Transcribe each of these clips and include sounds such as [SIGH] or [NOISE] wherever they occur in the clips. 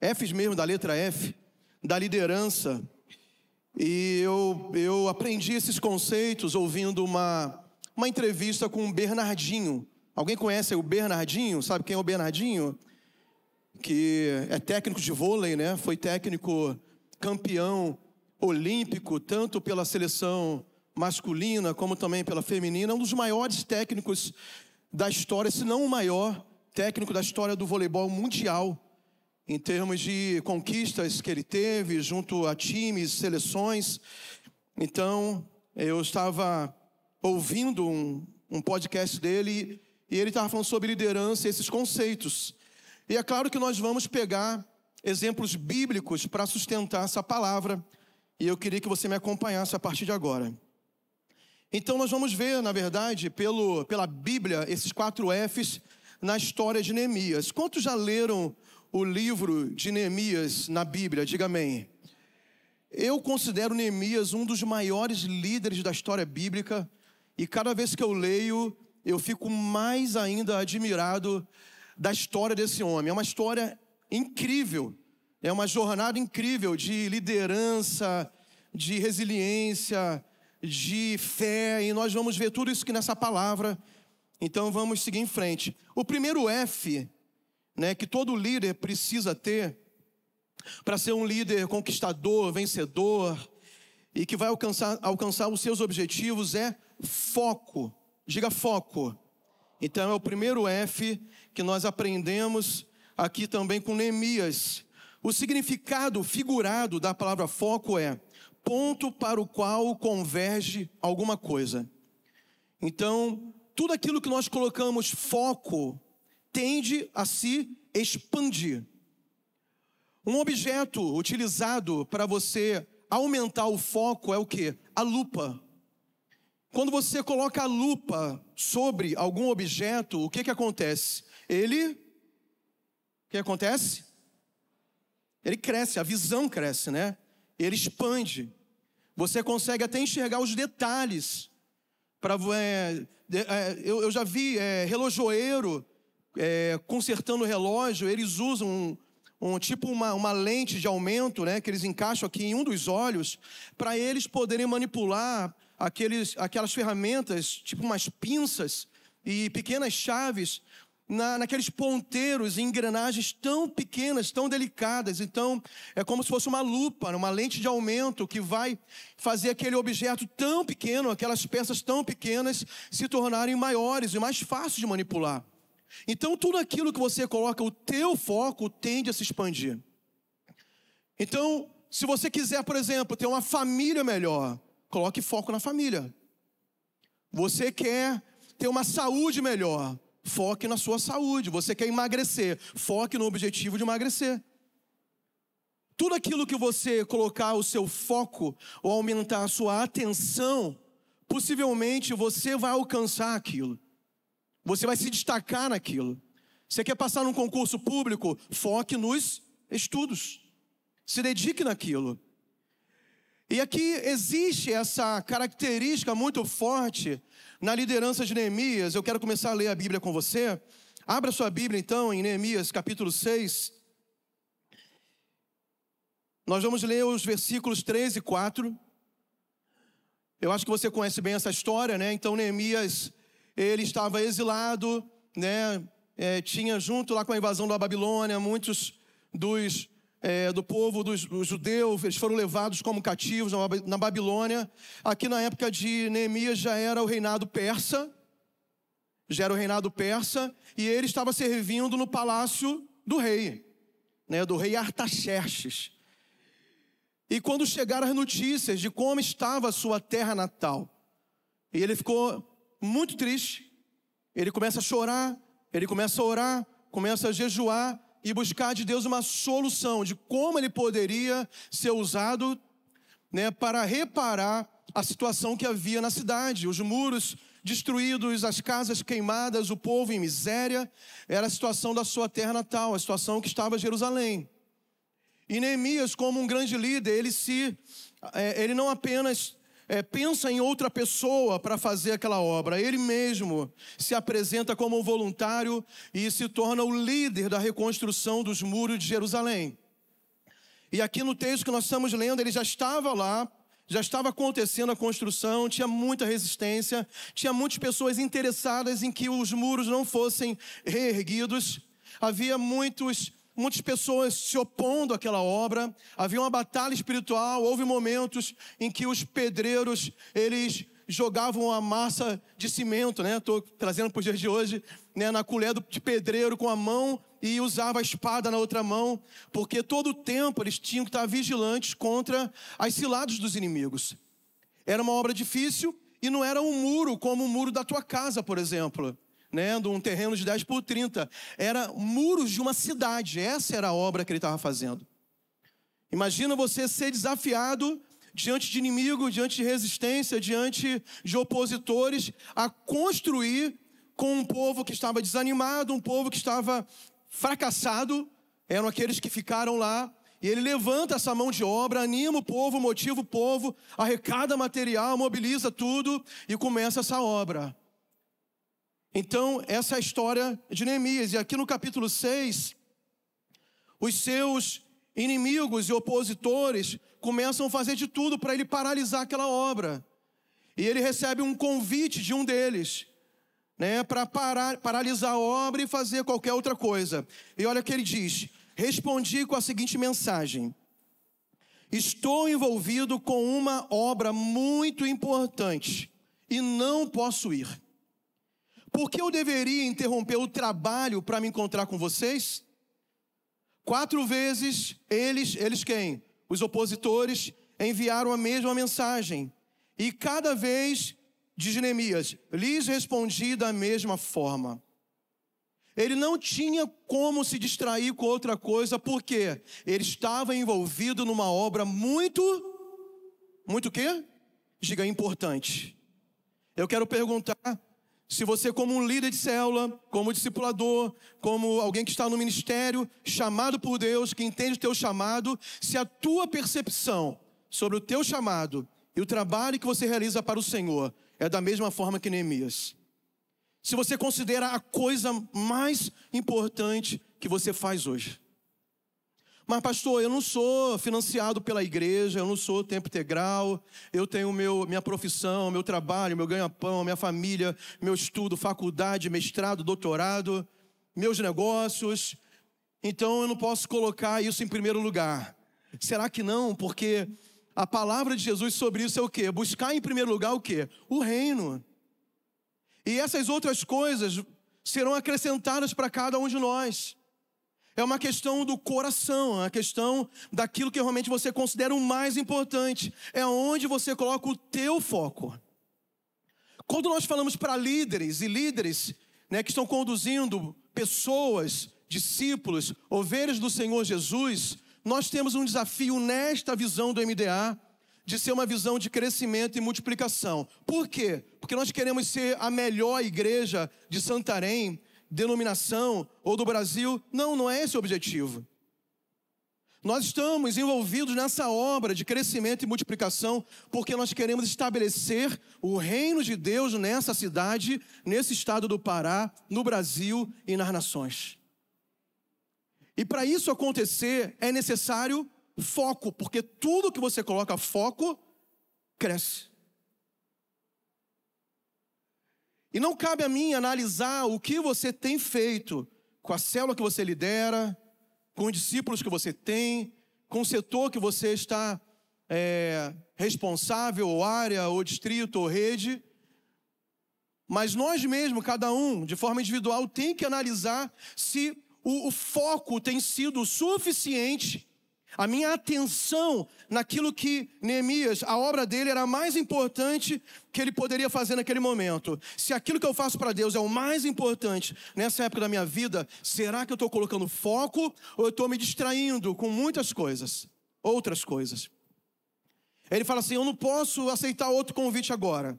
Fs mesmo, da letra F, da liderança. E eu, eu aprendi esses conceitos ouvindo uma, uma entrevista com o Bernardinho. Alguém conhece o Bernardinho? Sabe quem é o Bernardinho? Que é técnico de vôlei, né? Foi técnico campeão olímpico, tanto pela seleção masculina como também pela feminina. Um dos maiores técnicos da história, se não o maior técnico da história do voleibol mundial em termos de conquistas que ele teve junto a times, seleções. Então, eu estava ouvindo um, um podcast dele e ele estava falando sobre liderança e esses conceitos. E é claro que nós vamos pegar exemplos bíblicos para sustentar essa palavra, e eu queria que você me acompanhasse a partir de agora. Então, nós vamos ver, na verdade, pelo, pela Bíblia, esses quatro Fs na história de Neemias. Quantos já leram o livro de Neemias na Bíblia, diga amém. Eu considero Neemias um dos maiores líderes da história bíblica e cada vez que eu leio, eu fico mais ainda admirado da história desse homem. É uma história incrível, é uma jornada incrível de liderança, de resiliência, de fé, e nós vamos ver tudo isso aqui nessa palavra. Então vamos seguir em frente. O primeiro F né, que todo líder precisa ter para ser um líder conquistador, vencedor e que vai alcançar, alcançar os seus objetivos é foco. Diga foco. Então é o primeiro F que nós aprendemos aqui também com Neemias. O significado figurado da palavra foco é ponto para o qual converge alguma coisa. Então, tudo aquilo que nós colocamos foco tende a se expandir. Um objeto utilizado para você aumentar o foco é o que? A lupa. Quando você coloca a lupa sobre algum objeto, o que, que acontece? Ele. O que acontece? Ele cresce, a visão cresce, né? Ele expande. Você consegue até enxergar os detalhes. Pra, é, é, eu, eu, já vi é, relojoeiro é, consertando o relógio, eles usam um, um tipo uma, uma, lente de aumento, né, que eles encaixam aqui em um dos olhos, para eles poderem manipular aqueles, aquelas ferramentas, tipo umas pinças e pequenas chaves, na, naqueles ponteiros e engrenagens tão pequenas, tão delicadas. Então, é como se fosse uma lupa, uma lente de aumento que vai fazer aquele objeto tão pequeno, aquelas peças tão pequenas, se tornarem maiores e mais fáceis de manipular. Então, tudo aquilo que você coloca, o teu foco tende a se expandir. Então, se você quiser, por exemplo, ter uma família melhor, coloque foco na família. Você quer ter uma saúde melhor, foque na sua saúde. Você quer emagrecer, foque no objetivo de emagrecer. Tudo aquilo que você colocar o seu foco ou aumentar a sua atenção, possivelmente você vai alcançar aquilo. Você vai se destacar naquilo. Você quer passar num concurso público? Foque nos estudos. Se dedique naquilo. E aqui existe essa característica muito forte na liderança de Neemias. Eu quero começar a ler a Bíblia com você. Abra sua Bíblia então em Neemias capítulo 6. Nós vamos ler os versículos 3 e 4. Eu acho que você conhece bem essa história, né? Então Neemias ele estava exilado, né? É, tinha junto lá com a invasão da Babilônia muitos dos é, do povo dos, dos, judeus, eles foram levados como cativos na Babilônia. Aqui na época de Neemias já era o reinado persa, já era o reinado persa, e ele estava servindo no palácio do rei, né, do rei Artaxerxes. E quando chegaram as notícias de como estava a sua terra natal, e ele ficou muito triste. Ele começa a chorar, ele começa a orar, começa a jejuar, e buscar de Deus uma solução de como ele poderia ser usado né, para reparar a situação que havia na cidade. Os muros destruídos, as casas queimadas, o povo em miséria. Era a situação da sua terra natal, a situação que estava Jerusalém. E Neemias, como um grande líder, ele se, é, ele não apenas é, pensa em outra pessoa para fazer aquela obra, ele mesmo se apresenta como um voluntário e se torna o líder da reconstrução dos muros de Jerusalém. E aqui no texto que nós estamos lendo, ele já estava lá, já estava acontecendo a construção, tinha muita resistência, tinha muitas pessoas interessadas em que os muros não fossem reerguidos, havia muitos, muitas pessoas se opondo àquela obra, havia uma batalha espiritual, houve momentos em que os pedreiros, eles jogavam a massa de cimento, né? Estou trazendo para os dias de hoje, né? Na colher de pedreiro com a mão e usava a espada na outra mão, porque todo o tempo eles tinham que estar vigilantes contra as ciladas dos inimigos. Era uma obra difícil e não era um muro como o muro da tua casa, por exemplo, né, de um terreno de 10 por 30. Era muros de uma cidade. Essa era a obra que ele estava fazendo. Imagina você ser desafiado diante de inimigo, diante de resistência, diante de opositores, a construir com um povo que estava desanimado, um povo que estava fracassado, eram aqueles que ficaram lá. E ele levanta essa mão de obra, anima o povo, motiva o povo, arrecada material, mobiliza tudo e começa essa obra. Então, essa é a história de Neemias. E aqui no capítulo 6, os seus inimigos e opositores começam a fazer de tudo para ele paralisar aquela obra. E ele recebe um convite de um deles né, para paralisar a obra e fazer qualquer outra coisa. E olha o que ele diz: respondi com a seguinte mensagem: Estou envolvido com uma obra muito importante e não posso ir. Por que eu deveria interromper o trabalho para me encontrar com vocês? Quatro vezes eles, eles quem? Os opositores enviaram a mesma mensagem. E cada vez de Jeremias, lhes respondi da mesma forma. Ele não tinha como se distrair com outra coisa, porque ele estava envolvido numa obra muito, muito quê? Diga importante. Eu quero perguntar se você, como um líder de célula, como discipulador, como alguém que está no ministério, chamado por Deus, que entende o teu chamado, se a tua percepção sobre o teu chamado e o trabalho que você realiza para o Senhor é da mesma forma que Neemias. Se você considera a coisa mais importante que você faz hoje. Mas, pastor, eu não sou financiado pela igreja, eu não sou tempo integral, eu tenho meu, minha profissão, meu trabalho, meu ganha-pão, minha família, meu estudo, faculdade, mestrado, doutorado, meus negócios. Então eu não posso colocar isso em primeiro lugar. Será que não? Porque a palavra de Jesus sobre isso é o quê? Buscar em primeiro lugar o quê? O reino. E essas outras coisas serão acrescentadas para cada um de nós. É uma questão do coração, é uma questão daquilo que realmente você considera o mais importante. É onde você coloca o teu foco. Quando nós falamos para líderes e líderes né, que estão conduzindo pessoas, discípulos, ovelhas do Senhor Jesus, nós temos um desafio nesta visão do MDA de ser uma visão de crescimento e multiplicação. Por quê? Porque nós queremos ser a melhor igreja de Santarém, denominação ou do Brasil. Não, não é esse o objetivo. Nós estamos envolvidos nessa obra de crescimento e multiplicação porque nós queremos estabelecer o reino de Deus nessa cidade, nesse estado do Pará, no Brasil e nas nações. E para isso acontecer é necessário foco, porque tudo que você coloca foco cresce. E não cabe a mim analisar o que você tem feito com a célula que você lidera, com os discípulos que você tem, com o setor que você está é, responsável, ou área, ou distrito, ou rede. Mas nós mesmos, cada um, de forma individual, tem que analisar se o, o foco tem sido suficiente a minha atenção naquilo que Neemias, a obra dele era a mais importante que ele poderia fazer naquele momento. Se aquilo que eu faço para Deus é o mais importante nessa época da minha vida, será que eu estou colocando foco ou eu estou me distraindo com muitas coisas, outras coisas? Ele fala assim: Eu não posso aceitar outro convite agora.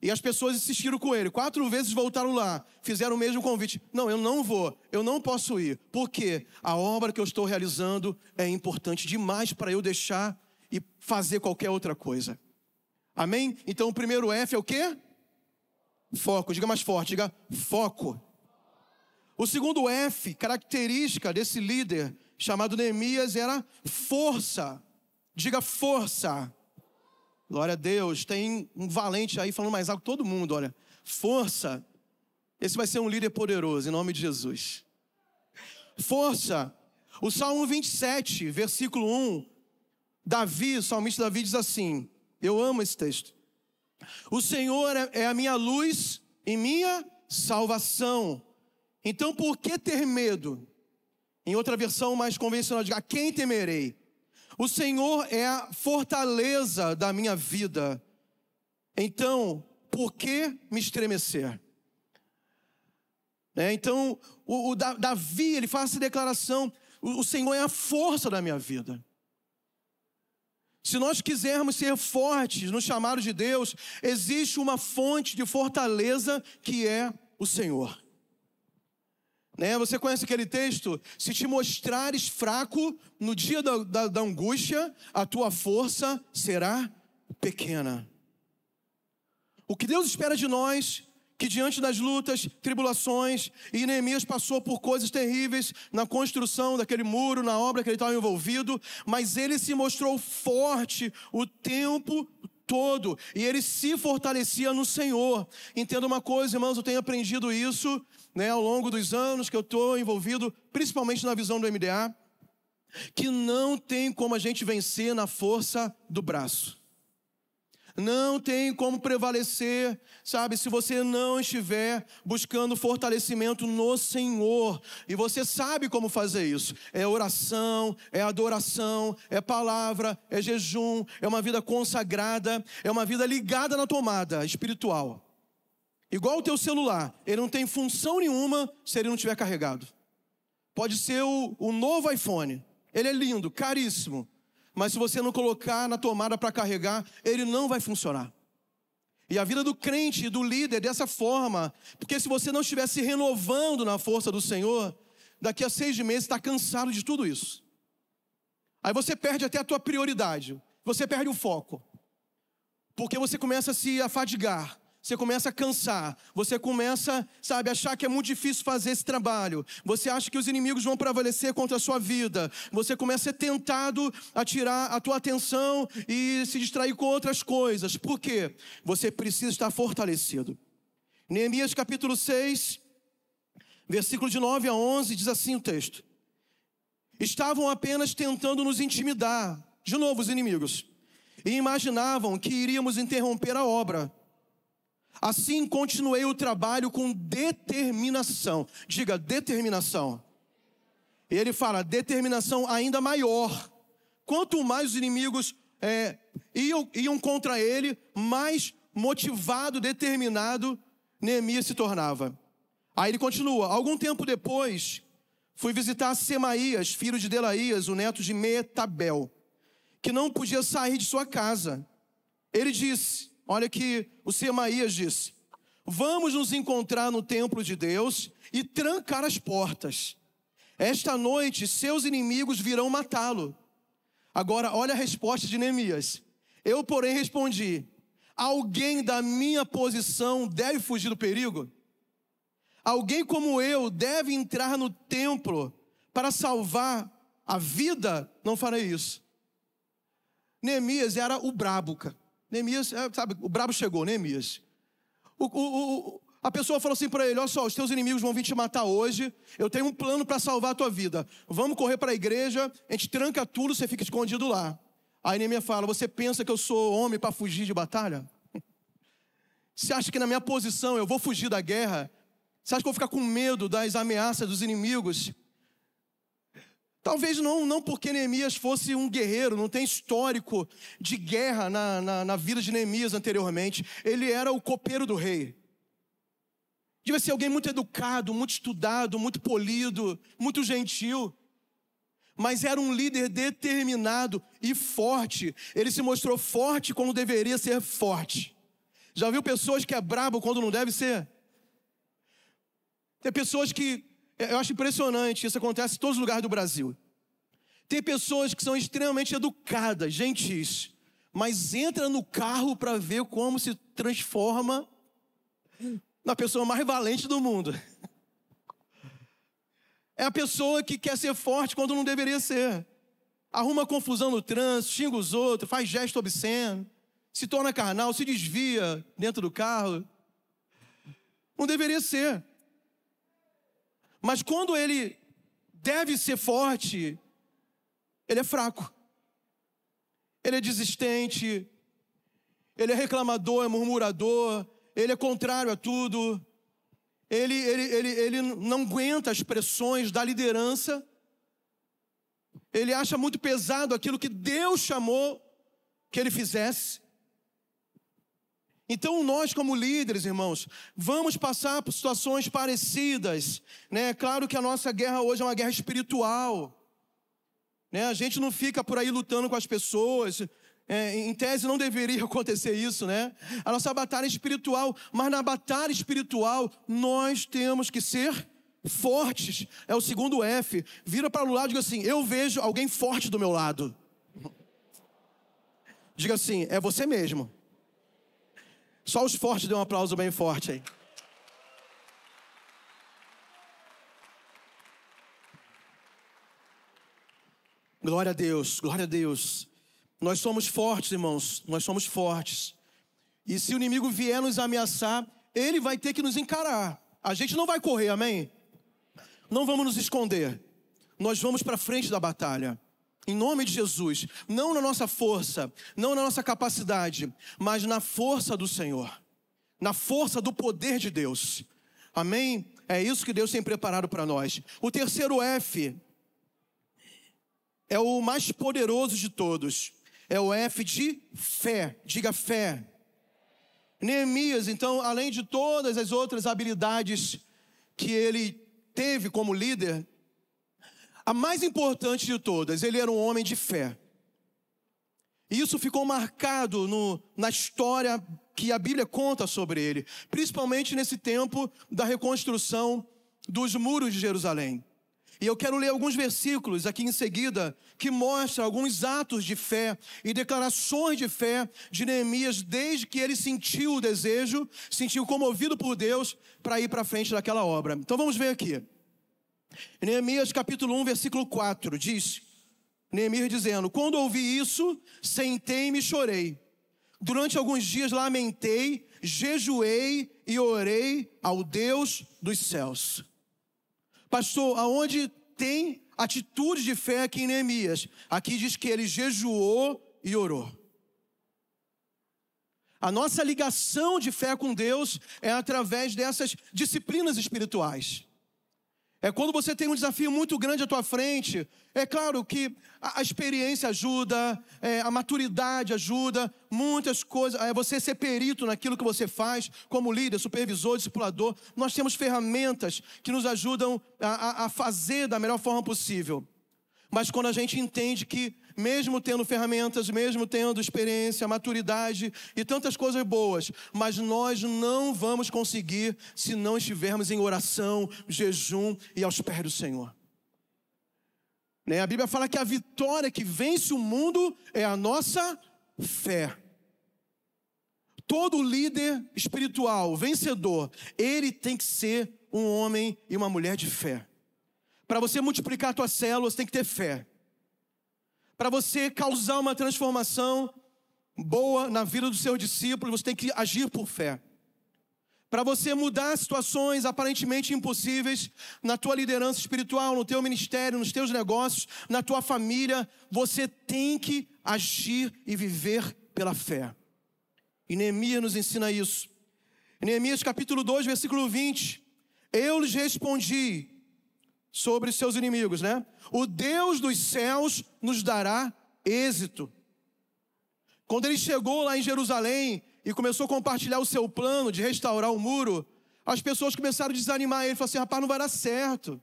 E as pessoas insistiram com ele. Quatro vezes voltaram lá, fizeram o mesmo convite. Não, eu não vou, eu não posso ir. Porque a obra que eu estou realizando é importante demais para eu deixar e fazer qualquer outra coisa. Amém? Então o primeiro F é o quê? Foco. Diga mais forte, diga foco. O segundo F, característica desse líder chamado Neemias, era força. Diga força. Glória a Deus. Tem um valente aí falando mais alto todo mundo, olha. Força. Esse vai ser um líder poderoso, em nome de Jesus. Força. O Salmo 27, versículo 1. Davi, o salmista Davi diz assim: Eu amo esse texto. O Senhor é, é a minha luz e minha salvação. Então por que ter medo? Em outra versão mais convencional, diga: a quem temerei? O Senhor é a fortaleza da minha vida. Então, por que me estremecer? É, então, o, o, Davi, ele faz essa declaração: o, o Senhor é a força da minha vida. Se nós quisermos ser fortes no chamado de Deus, existe uma fonte de fortaleza que é o Senhor. Né? Você conhece aquele texto? Se te mostrares fraco no dia da, da, da angústia, a tua força será pequena. O que Deus espera de nós que diante das lutas, tribulações, e Neemias passou por coisas terríveis na construção daquele muro, na obra que ele estava envolvido, mas ele se mostrou forte o tempo todo e ele se fortalecia no Senhor. Entenda uma coisa, irmãos, eu tenho aprendido isso né, ao longo dos anos que eu estou envolvido, principalmente na visão do MDA, que não tem como a gente vencer na força do braço. Não tem como prevalecer, sabe, se você não estiver buscando fortalecimento no Senhor. E você sabe como fazer isso: é oração, é adoração, é palavra, é jejum, é uma vida consagrada, é uma vida ligada na tomada espiritual. Igual o teu celular, ele não tem função nenhuma se ele não estiver carregado. Pode ser o, o novo iPhone, ele é lindo, caríssimo, mas se você não colocar na tomada para carregar, ele não vai funcionar. E a vida do crente, do líder, é dessa forma, porque se você não estiver se renovando na força do Senhor, daqui a seis meses está cansado de tudo isso. Aí você perde até a tua prioridade, você perde o foco, porque você começa a se afadigar, você começa a cansar, você começa, sabe, achar que é muito difícil fazer esse trabalho. Você acha que os inimigos vão prevalecer contra a sua vida. Você começa a ser tentado a tirar a tua atenção e se distrair com outras coisas. Por quê? Você precisa estar fortalecido. Neemias capítulo 6, versículo de 9 a 11 diz assim o texto: Estavam apenas tentando nos intimidar, de novo os inimigos, e imaginavam que iríamos interromper a obra Assim continuei o trabalho com determinação. Diga, determinação. E ele fala, determinação ainda maior. Quanto mais os inimigos é, iam, iam contra ele, mais motivado, determinado, Neemias se tornava. Aí ele continua: algum tempo depois, fui visitar Semaías, filho de Delaías, o neto de Metabel, que não podia sair de sua casa. Ele disse: Olha que o Semaías disse: Vamos nos encontrar no templo de Deus e trancar as portas. Esta noite seus inimigos virão matá-lo. Agora, olha a resposta de Neemias. Eu, porém, respondi: Alguém da minha posição deve fugir do perigo? Alguém como eu deve entrar no templo para salvar a vida? Não farei isso. Neemias era o brabuca. Neemias, é, sabe, o brabo chegou, Neemias. O, o, o, a pessoa falou assim para ele: Olha só, os teus inimigos vão vir te matar hoje. Eu tenho um plano para salvar a tua vida. Vamos correr para a igreja, a gente tranca tudo, você fica escondido lá. Aí Neemias fala: Você pensa que eu sou homem para fugir de batalha? [LAUGHS] Você acha que na minha posição eu vou fugir da guerra? Você acha que eu vou ficar com medo das ameaças dos inimigos? Talvez não, não porque Neemias fosse um guerreiro, não tem histórico de guerra na, na, na vida de Neemias anteriormente. Ele era o copeiro do rei. Devia ser alguém muito educado, muito estudado, muito polido, muito gentil. Mas era um líder determinado e forte. Ele se mostrou forte quando deveria ser forte. Já viu pessoas que é brabo quando não deve ser? Tem pessoas que eu acho impressionante, isso acontece em todos os lugares do Brasil. Tem pessoas que são extremamente educadas, gentis, mas entra no carro para ver como se transforma na pessoa mais valente do mundo. É a pessoa que quer ser forte quando não deveria ser. Arruma confusão no trânsito, xinga os outros, faz gesto obsceno, se torna carnal, se desvia dentro do carro. Não deveria ser. Mas quando ele deve ser forte, ele é fraco. Ele é desistente, ele é reclamador, é murmurador, ele é contrário a tudo. Ele, ele, ele, ele não aguenta as pressões da liderança. Ele acha muito pesado aquilo que Deus chamou que ele fizesse. Então, nós, como líderes, irmãos, vamos passar por situações parecidas. Né? Claro que a nossa guerra hoje é uma guerra espiritual. Né? A gente não fica por aí lutando com as pessoas. É, em tese, não deveria [LAUGHS] acontecer isso, né? A nossa batalha é espiritual, mas na batalha espiritual, nós temos que ser fortes. É o segundo F. Vira para o lado e diga assim: Eu vejo alguém forte do meu lado. Diga assim: É você mesmo. Só os fortes dêem um aplauso bem forte aí. Glória a Deus, glória a Deus. Nós somos fortes, irmãos, nós somos fortes. E se o inimigo vier nos ameaçar, ele vai ter que nos encarar. A gente não vai correr, amém? Não vamos nos esconder. Nós vamos para frente da batalha. Em nome de Jesus, não na nossa força, não na nossa capacidade, mas na força do Senhor, na força do poder de Deus. Amém? É isso que Deus tem preparado para nós. O terceiro F é o mais poderoso de todos. É o F de fé. Diga fé. Neemias, então, além de todas as outras habilidades que ele teve como líder, a mais importante de todas, ele era um homem de fé. E isso ficou marcado no, na história que a Bíblia conta sobre ele, principalmente nesse tempo da reconstrução dos muros de Jerusalém. E eu quero ler alguns versículos aqui em seguida que mostram alguns atos de fé e declarações de fé de Neemias desde que ele sentiu o desejo, sentiu comovido por Deus para ir para frente daquela obra. Então vamos ver aqui. Neemias capítulo 1, versículo 4 diz: Neemias dizendo: Quando ouvi isso, sentei-me e chorei. Durante alguns dias lamentei, jejuei e orei ao Deus dos céus. Pastor, aonde tem atitude de fé aqui em Neemias? Aqui diz que ele jejuou e orou. A nossa ligação de fé com Deus é através dessas disciplinas espirituais. É quando você tem um desafio muito grande à tua frente. É claro que a, experiência ajuda, é, a maturidade ajuda, muitas coisas. É você ser perito naquilo que você faz, como líder, supervisor, discipulador. Nós temos ferramentas que nos ajudam a, a fazer da melhor forma possível. Mas quando a gente entende que mesmo tendo ferramentas, mesmo tendo experiência, maturidade e tantas coisas boas, mas nós não vamos conseguir se não estivermos em oração, jejum e aos pés do Senhor. Né? A Bíblia fala que a vitória que vence o mundo é a nossa fé. Todo líder espiritual, vencedor, ele tem que ser um homem e uma mulher de fé. Para você multiplicar suas células, tem que ter fé para você causar uma transformação boa na vida dos seus discípulos, você tem que agir por fé. Para você mudar situações aparentemente impossíveis na tua liderança espiritual, no teu ministério, nos teus negócios, na tua família, você tem que agir e viver pela fé. E Neemias nos ensina isso. Em Neemias capítulo 2, versículo 20. Eu lhes respondi: sobre seus inimigos, né? O Deus dos céus nos dará êxito. Quando ele chegou lá em Jerusalém e começou a compartilhar o seu plano de restaurar o muro, as pessoas começaram a desanimar ele. Falaram assim: rapaz, não vai dar certo.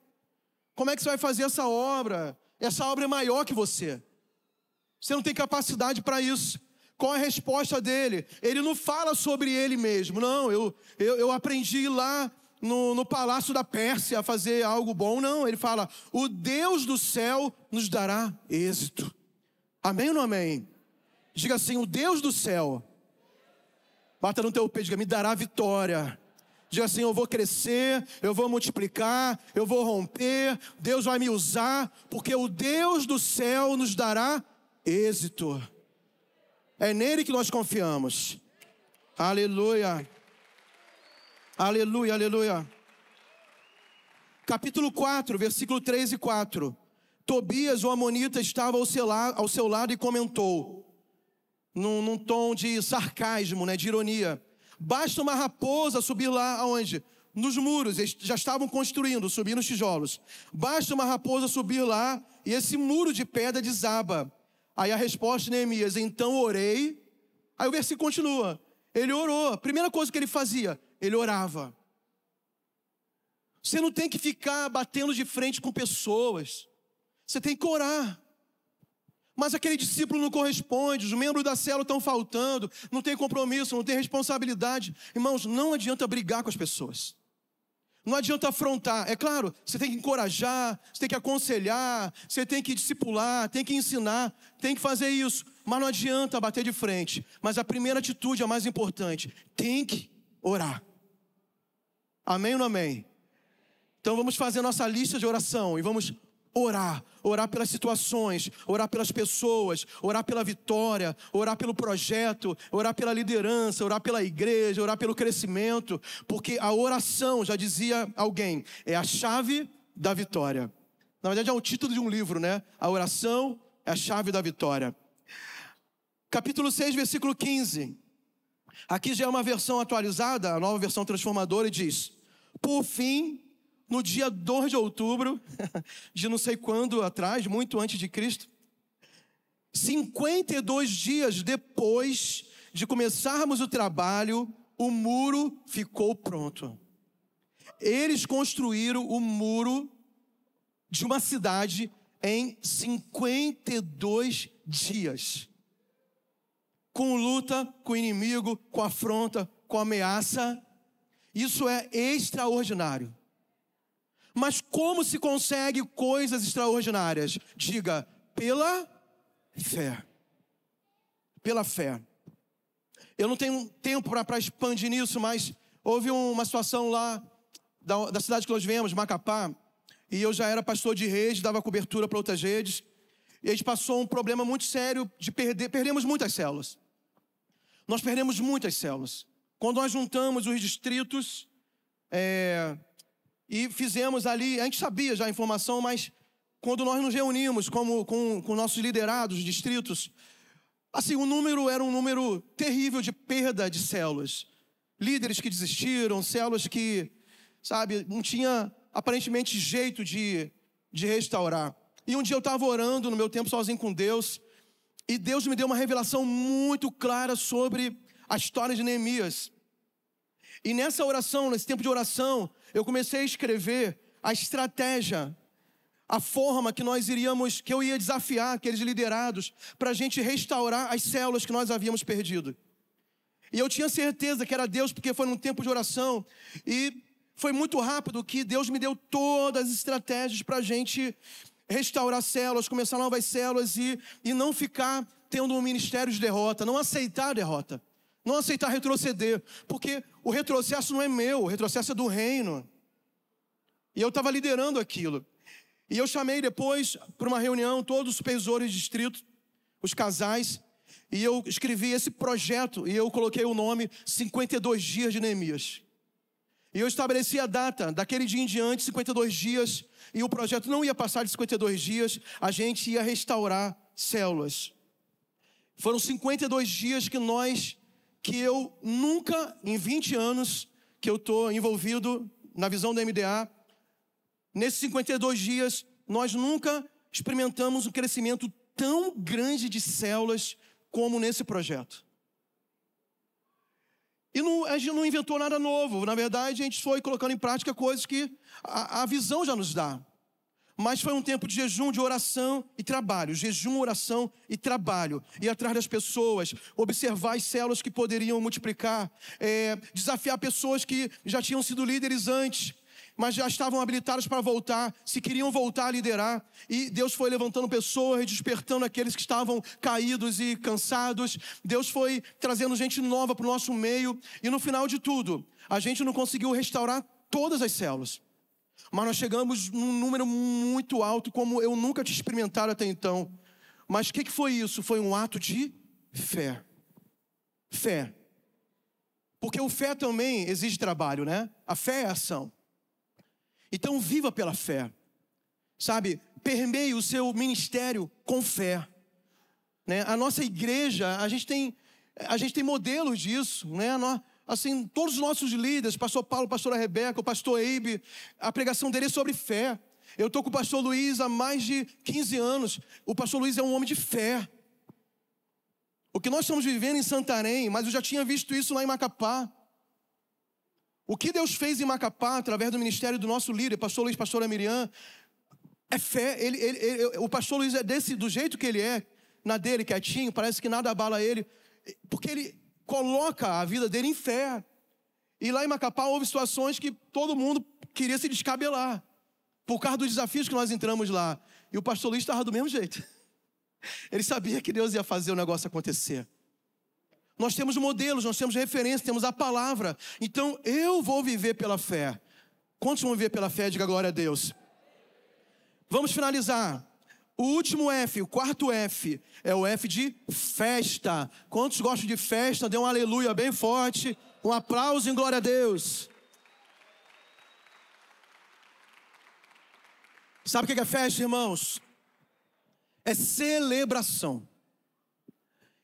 Como é que você vai fazer essa obra? Essa obra é maior que você. Você não tem capacidade para isso. Qual a resposta dele? Ele não fala sobre ele mesmo. Não, eu, eu, eu aprendi lá no, no palácio da Pérsia a fazer algo bom. Não, ele fala: o Deus do céu nos dará êxito. Amém ou não amém? Diga assim: o Deus do céu, bata no teu peito, diga, me dará vitória. Diga assim: eu vou crescer, eu vou multiplicar, eu vou romper, Deus vai me usar, porque o Deus do céu nos dará êxito. É nele que nós confiamos. Aleluia. Aleluia, aleluia. Capítulo 4, versículo 3 e 4. Tobias, o Amonita, estava ao seu, lado, ao seu lado e comentou, num, num, tom de sarcasmo, né, de ironia: Basta uma raposa subir lá aonde? Nos muros, eles já estavam construindo, subindo os tijolos. Basta uma raposa subir lá e esse muro de pedra desaba. Aí a resposta de Neemias: Então orei. Aí o versículo continua. Ele orou. Primeira coisa que ele fazia, ele orava. Você não tem que ficar batendo de frente com pessoas. Você tem que orar. Mas aquele discípulo não corresponde, os membros da célula estão faltando, não tem compromisso, não tem responsabilidade. Irmãos, não adianta brigar com as pessoas. Não adianta afrontar. É claro, você tem que encorajar, você tem que aconselhar, você tem que discipular, tem que ensinar, tem que fazer isso. Mas não adianta bater de frente. Mas a primeira atitude, a mais importante, tem que orar. Amém ou não amém? Então vamos fazer nossa lista de oração e vamos orar, orar pelas situações, orar pelas pessoas, orar pela vitória, orar pelo projeto, orar pela liderança, orar pela igreja, orar pelo crescimento, porque a oração, já dizia alguém, é a chave da vitória. Na verdade é o título de um livro, né? A oração é a chave da vitória. Capítulo 6, versículo 15. Aqui já é uma versão atualizada, a nova versão transformadora, e diz: Por fim, no dia 2 de outubro, [LAUGHS] de não sei quando atrás, muito antes de Cristo, 52 dias depois de começarmos o trabalho, o muro ficou pronto. Eles construíram o muro de uma cidade em 52 dias. Com luta, com inimigo, com afronta, com ameaça. Isso é extraordinário. Mas como se consegue coisas extraordinárias? Diga, pela fé. Pela fé. Eu não tenho tempo para expandir nisso, mas houve uma situação lá da, da, cidade que nós viemos, Macapá, e eu já era pastor de rede, dava cobertura para outras redes, e a gente passou um problema muito sério de perder, perdemos muitas células. Nós perdemos muitas células. Quando nós juntamos os distritos, é, e fizemos ali, a gente sabia já a informação, mas quando nós nos reunimos como, com, com nossos liderados, distritos, assim, o número era um número terrível de perda de células. Líderes que desistiram, células que, sabe, não tinha aparentemente jeito de, de restaurar. E um dia eu estava orando no meu tempo sozinho com Deus, e Deus me deu uma revelação muito clara sobre a história de Neemias. E nessa oração, nesse tempo de oração, eu comecei a escrever a estratégia, a forma que nós iríamos, que eu ia desafiar aqueles liderados para a gente restaurar as células que nós havíamos perdido. E eu tinha certeza que era Deus, porque foi num tempo de oração. E foi muito rápido que Deus me deu todas as estratégias para a gente restaurar células, começar novas células e, e não ficar tendo um ministério de derrota, não aceitar a derrota. Não aceitar retroceder, porque o retrocesso não é meu, o retrocesso é do reino. E eu estava liderando aquilo. E eu chamei depois para uma reunião todos os supervisores de distrito, os casais, e eu escrevi esse projeto e eu coloquei o nome 52 dias de Neemias. E eu estabeleci a data, daquele dia em diante, 52 dias, e o projeto não ia passar de 52 dias, a gente ia restaurar células. Foram 52 dias que nós que eu nunca, em 20 anos que eu estou envolvido na visão do MDA, nesses 52 dias, nós nunca experimentamos um crescimento tão grande de células como nesse projeto. E não, a gente não inventou nada novo, na verdade, a gente foi colocando em prática coisas que a, a visão já nos dá. Mas foi um tempo de jejum, de oração e trabalho. Jejum, oração e trabalho. Ir atrás das pessoas, observar as células que poderiam multiplicar, é, desafiar pessoas que já tinham sido líderes antes, mas já estavam habilitados para voltar, se queriam voltar a liderar. E Deus foi levantando pessoas e despertando aqueles que estavam caídos e cansados. Deus foi trazendo gente nova para o nosso meio. E no final de tudo, a gente não conseguiu restaurar todas as células. Mas nós chegamos num número muito alto, como eu nunca tinha experimentado até então. Mas o que, que foi isso? Foi um ato de fé. Fé. Porque o fé também exige trabalho, né? A fé é ação. Então viva pela fé. Sabe? Permeie o seu ministério com fé. Né? A nossa igreja, a gente tem a gente tem modelos disso, né? Nós, assim, todos os nossos líderes, pastor Paulo, pastora Rebeca, o pastor Eibe, a pregação dele é sobre fé. Eu estou com o pastor Luiz há mais de 15 anos. O pastor Luiz é um homem de fé. O que nós estamos vivendo em Santarém, mas eu já tinha visto isso lá em Macapá. O que Deus fez em Macapá, através do ministério do nosso líder, pastor Luiz, pastora Miriam, é fé. Ele, ele, ele, o pastor Luiz é desse, do jeito que ele é, na dele, quietinho, parece que nada abala ele, porque ele coloca a vida dele em fé. E lá em Macapá houve situações que todo mundo queria se descabelar, por causa dos desafios que nós entramos lá. E o pastor Luiz estava do mesmo jeito. [LAUGHS] Ele sabia que Deus ia fazer o negócio acontecer. Nós temos modelos, nós temos referências, temos a palavra. Então eu vou viver pela fé. Quantos vão viver pela fé? Diga glória a Deus. Vamos finalizar. O último F, o quarto F, é o F de festa. Quantos gostam de festa? Dê um aleluia bem forte. Um aplauso em glória a Deus. Sabe o que é festa, irmãos? É celebração.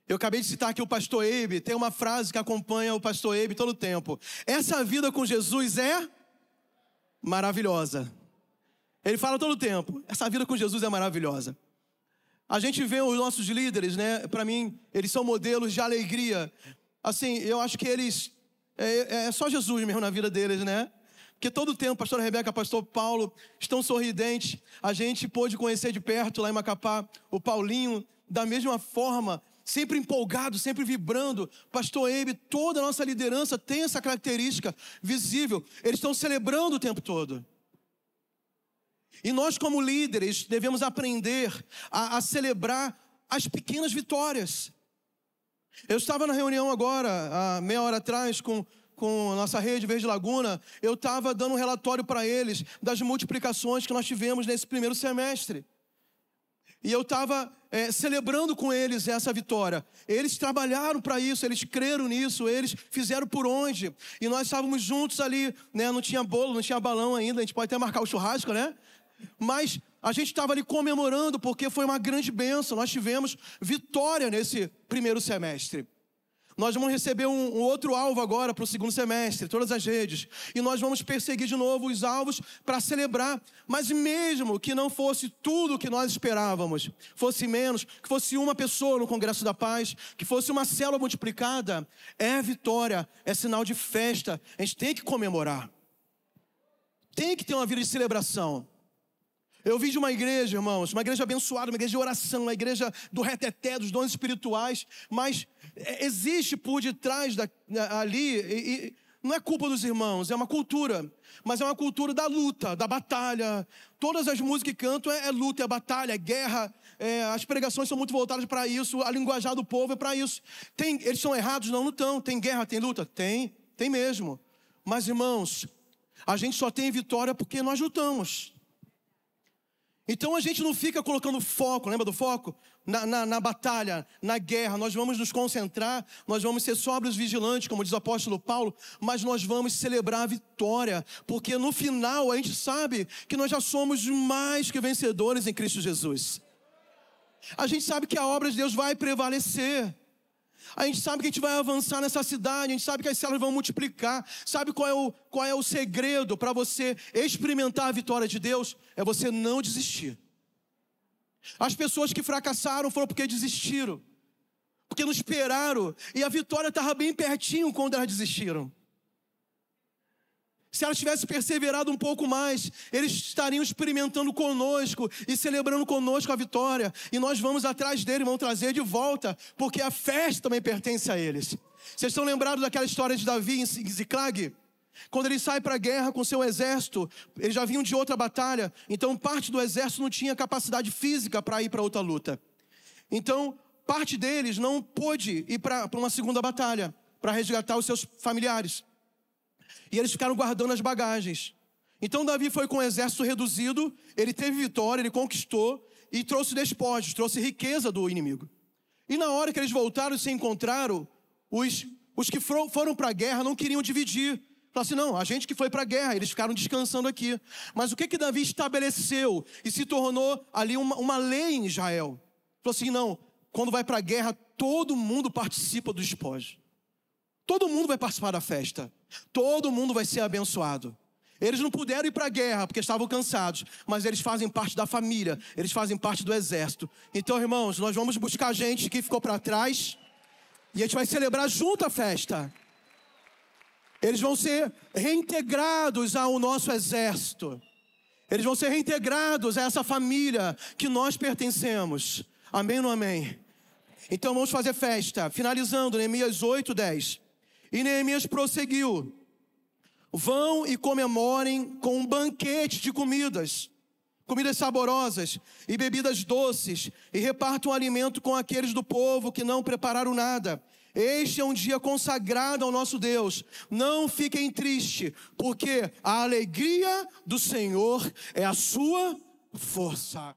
Eu acabei de citar aqui o pastor Ebe, tem uma frase que acompanha o pastor Ebe todo o tempo. Essa vida com Jesus é maravilhosa. Ele fala todo o tempo, essa vida com Jesus é maravilhosa. A gente vê os nossos líderes, né? Para mim, eles são modelos de alegria. Assim, eu acho que eles. É, é só Jesus mesmo na vida deles, né? Porque todo o tempo, pastor Rebeca, pastor Paulo, estão sorridentes. A gente pôde conhecer de perto lá em Macapá o Paulinho, da mesma forma, sempre empolgado, sempre vibrando. Pastor Eibe, toda a nossa liderança tem essa característica visível. Eles estão celebrando o tempo todo. E nós, como líderes, devemos aprender a, a celebrar as pequenas vitórias. Eu estava na reunião agora, há meia hora atrás, com, com a nossa rede Verde Laguna. Eu estava dando um relatório para eles das multiplicações que nós tivemos nesse primeiro semestre. E eu estava é, celebrando com eles essa vitória. Eles trabalharam para isso, eles creram nisso, eles fizeram por onde. E nós estávamos juntos ali, né? Não tinha bolo, não tinha balão ainda, a gente pode até marcar o churrasco, né? Mas a gente estava ali comemorando porque foi uma grande bênção. Nós tivemos vitória nesse primeiro semestre. Nós vamos receber um, um outro alvo agora para o segundo semestre, todas as redes. E nós vamos perseguir de novo os alvos para celebrar. Mas mesmo que não fosse tudo o que nós esperávamos, fosse menos, que fosse uma pessoa no Congresso da Paz, que fosse uma célula multiplicada, é vitória, é sinal de festa. A gente tem que comemorar. Tem que ter uma vida de celebração. Eu vim de uma igreja, irmãos, uma igreja abençoada, uma igreja de oração, uma igreja do reteté, dos dons espirituais, mas é, existe por detrás da, ali, e, e, não é culpa dos irmãos, é uma cultura, mas é uma cultura da luta, da batalha. Todas as músicas que cantam é, é luta, é batalha, é guerra, é, as pregações são muito voltadas para isso, a linguajar do povo é para isso. Tem, eles são errados? Não, não estão. Tem guerra, tem luta? Tem, tem mesmo. Mas, irmãos, a gente só tem vitória porque nós lutamos. Então a gente não fica colocando foco, lembra do foco? Na, na, na, batalha, na guerra, nós vamos nos concentrar, nós vamos ser sóbrios vigilantes, como diz o apóstolo Paulo, mas nós vamos celebrar a vitória, porque no final a gente sabe que nós já somos mais que vencedores em Cristo Jesus. A gente sabe que a obra de Deus vai prevalecer. A gente sabe que a gente vai avançar nessa cidade, a gente sabe que as células vão multiplicar. Sabe qual é o, qual é o segredo para você experimentar a vitória de Deus? É você não desistir. As pessoas que fracassaram foram porque desistiram, porque não esperaram, e a vitória estava bem pertinho quando elas desistiram. Se elas tivessem perseverado um pouco mais, eles estariam experimentando conosco e celebrando conosco a vitória. E nós vamos atrás dele, vamos trazer de volta, porque a festa também pertence a eles. Vocês estão lembrados daquela história de Davi em Ziclag? Quando ele sai para a guerra com seu exército, eles já vinham de outra batalha, então parte do exército não tinha capacidade física para ir para outra luta. Então, parte deles não pôde ir para uma segunda batalha, para resgatar os seus familiares. E eles ficaram guardando as bagagens. Então Davi foi com o exército reduzido, ele teve vitória, ele conquistou e trouxe despojos, trouxe riqueza do inimigo. E na hora que eles voltaram e se encontraram, os, os que foram, foram para a guerra não queriam dividir. Falaram assim: não, a gente que foi para a guerra, eles ficaram descansando aqui. Mas o que que Davi estabeleceu e se tornou ali uma, uma lei em Israel? Falou assim: não, quando vai para a guerra, todo mundo participa do despojo. Todo mundo vai participar da festa. Todo mundo vai ser abençoado. Eles não puderam ir para a guerra porque estavam cansados, mas eles fazem parte da família, eles fazem parte do exército. Então, irmãos, nós vamos buscar gente que ficou para trás e a gente vai celebrar junto a festa. Eles vão ser reintegrados ao nosso exército. Eles vão ser reintegrados a essa família que nós pertencemos. Amém ou não amém? Então vamos fazer festa. Finalizando, Neemias 8, 10. E Neemias prosseguiu: Vão e comemorem com um banquete de comidas, comidas saborosas e bebidas doces, e repartam alimento com aqueles do povo que não prepararam nada. Este é um dia consagrado ao nosso Deus. Não fiquem tristes, porque a alegria do Senhor é a sua força.